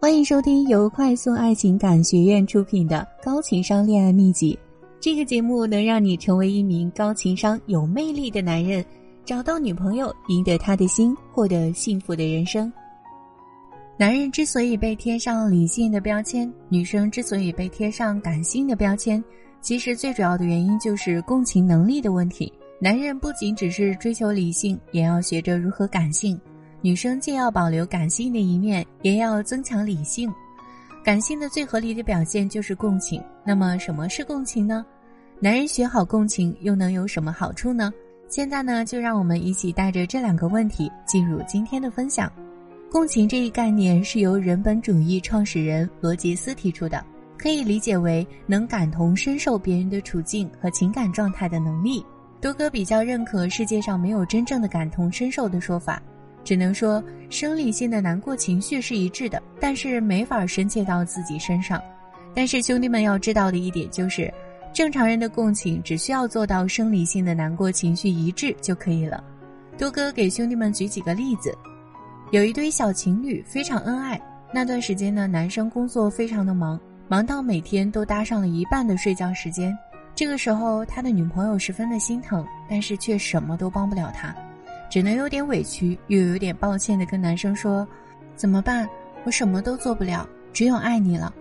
欢迎收听由快速爱情感学院出品的《高情商恋爱秘籍》。这个节目能让你成为一名高情商、有魅力的男人，找到女朋友，赢得她的心，获得幸福的人生。男人之所以被贴上理性的标签，女生之所以被贴上感性的标签，其实最主要的原因就是共情能力的问题。男人不仅只是追求理性，也要学着如何感性。女生既要保留感性的一面，也要增强理性。感性的最合理的表现就是共情。那么，什么是共情呢？男人学好共情又能有什么好处呢？现在呢，就让我们一起带着这两个问题进入今天的分享。共情这一概念是由人本主义创始人罗杰斯提出的，可以理解为能感同身受别人的处境和情感状态的能力。多哥比较认可世界上没有真正的感同身受的说法。只能说生理性的难过情绪是一致的，但是没法深切到自己身上。但是兄弟们要知道的一点就是，正常人的共情只需要做到生理性的难过情绪一致就可以了。多哥给兄弟们举几个例子：有一对小情侣非常恩爱，那段时间呢，男生工作非常的忙，忙到每天都搭上了一半的睡觉时间。这个时候，他的女朋友十分的心疼，但是却什么都帮不了他。只能有点委屈，又有点抱歉的跟男生说：“怎么办？我什么都做不了，只有爱你了。”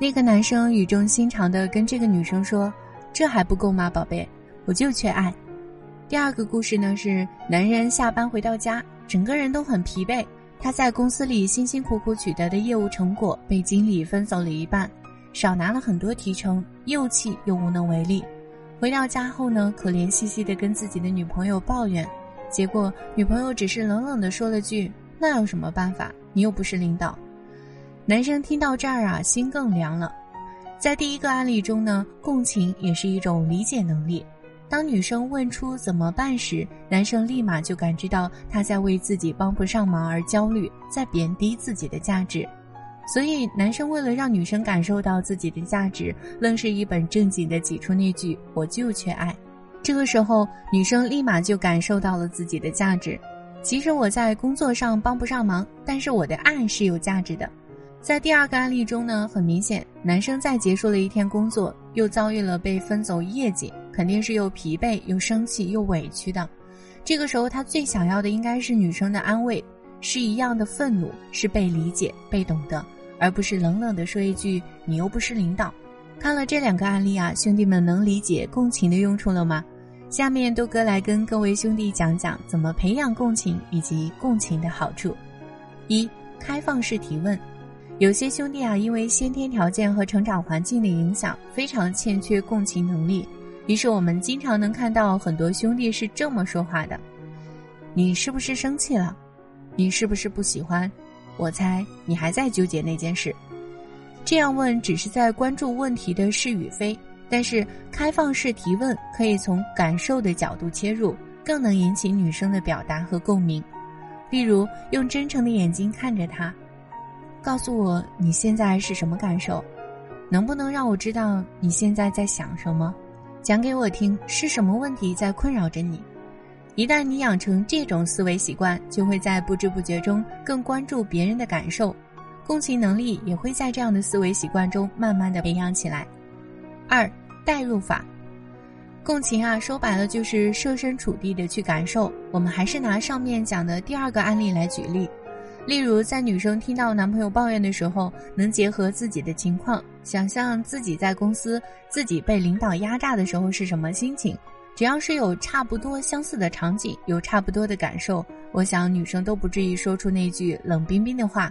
那个男生语重心长的跟这个女生说：“这还不够吗，宝贝？我就缺爱。”第二个故事呢是男人下班回到家，整个人都很疲惫，他在公司里辛辛苦苦取得的业务成果被经理分走了一半，少拿了很多提成，又气又无能为力。回到家后呢，可怜兮兮的跟自己的女朋友抱怨。结果，女朋友只是冷冷的说了句：“那有什么办法？你又不是领导。”男生听到这儿啊，心更凉了。在第一个案例中呢，共情也是一种理解能力。当女生问出怎么办时，男生立马就感知到她在为自己帮不上忙而焦虑，在贬低自己的价值。所以，男生为了让女生感受到自己的价值，愣是一本正经的挤出那句：“我就缺爱。”这个时候，女生立马就感受到了自己的价值。其实我在工作上帮不上忙，但是我的爱是有价值的。在第二个案例中呢，很明显，男生在结束了一天工作，又遭遇了被分走业绩，肯定是又疲惫又生气又委屈的。这个时候，他最想要的应该是女生的安慰，是一样的愤怒，是被理解、被懂得，而不是冷冷的说一句“你又不是领导”。看了这两个案例啊，兄弟们能理解共情的用处了吗？下面豆哥来跟各位兄弟讲讲怎么培养共情以及共情的好处。一、开放式提问。有些兄弟啊，因为先天条件和成长环境的影响，非常欠缺共情能力。于是我们经常能看到很多兄弟是这么说话的：“你是不是生气了？你是不是不喜欢？我猜你还在纠结那件事。”这样问只是在关注问题的是与非，但是开放式提问可以从感受的角度切入，更能引起女生的表达和共鸣。例如，用真诚的眼睛看着他，告诉我你现在是什么感受，能不能让我知道你现在在想什么？讲给我听是什么问题在困扰着你？一旦你养成这种思维习惯，就会在不知不觉中更关注别人的感受。共情能力也会在这样的思维习惯中慢慢的培养起来。二，代入法，共情啊，说白了就是设身处地的去感受。我们还是拿上面讲的第二个案例来举例，例如在女生听到男朋友抱怨的时候，能结合自己的情况，想象自己在公司自己被领导压榨的时候是什么心情。只要是有差不多相似的场景，有差不多的感受，我想女生都不至于说出那句冷冰冰的话。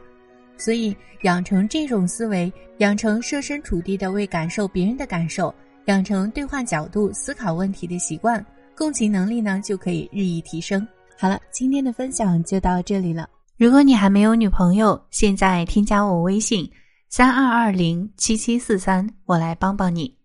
所以，养成这种思维，养成设身处地的为感受别人的感受，养成兑换角度思考问题的习惯，共情能力呢就可以日益提升。好了，今天的分享就到这里了。如果你还没有女朋友，现在添加我微信：三二二零七七四三，我来帮帮你。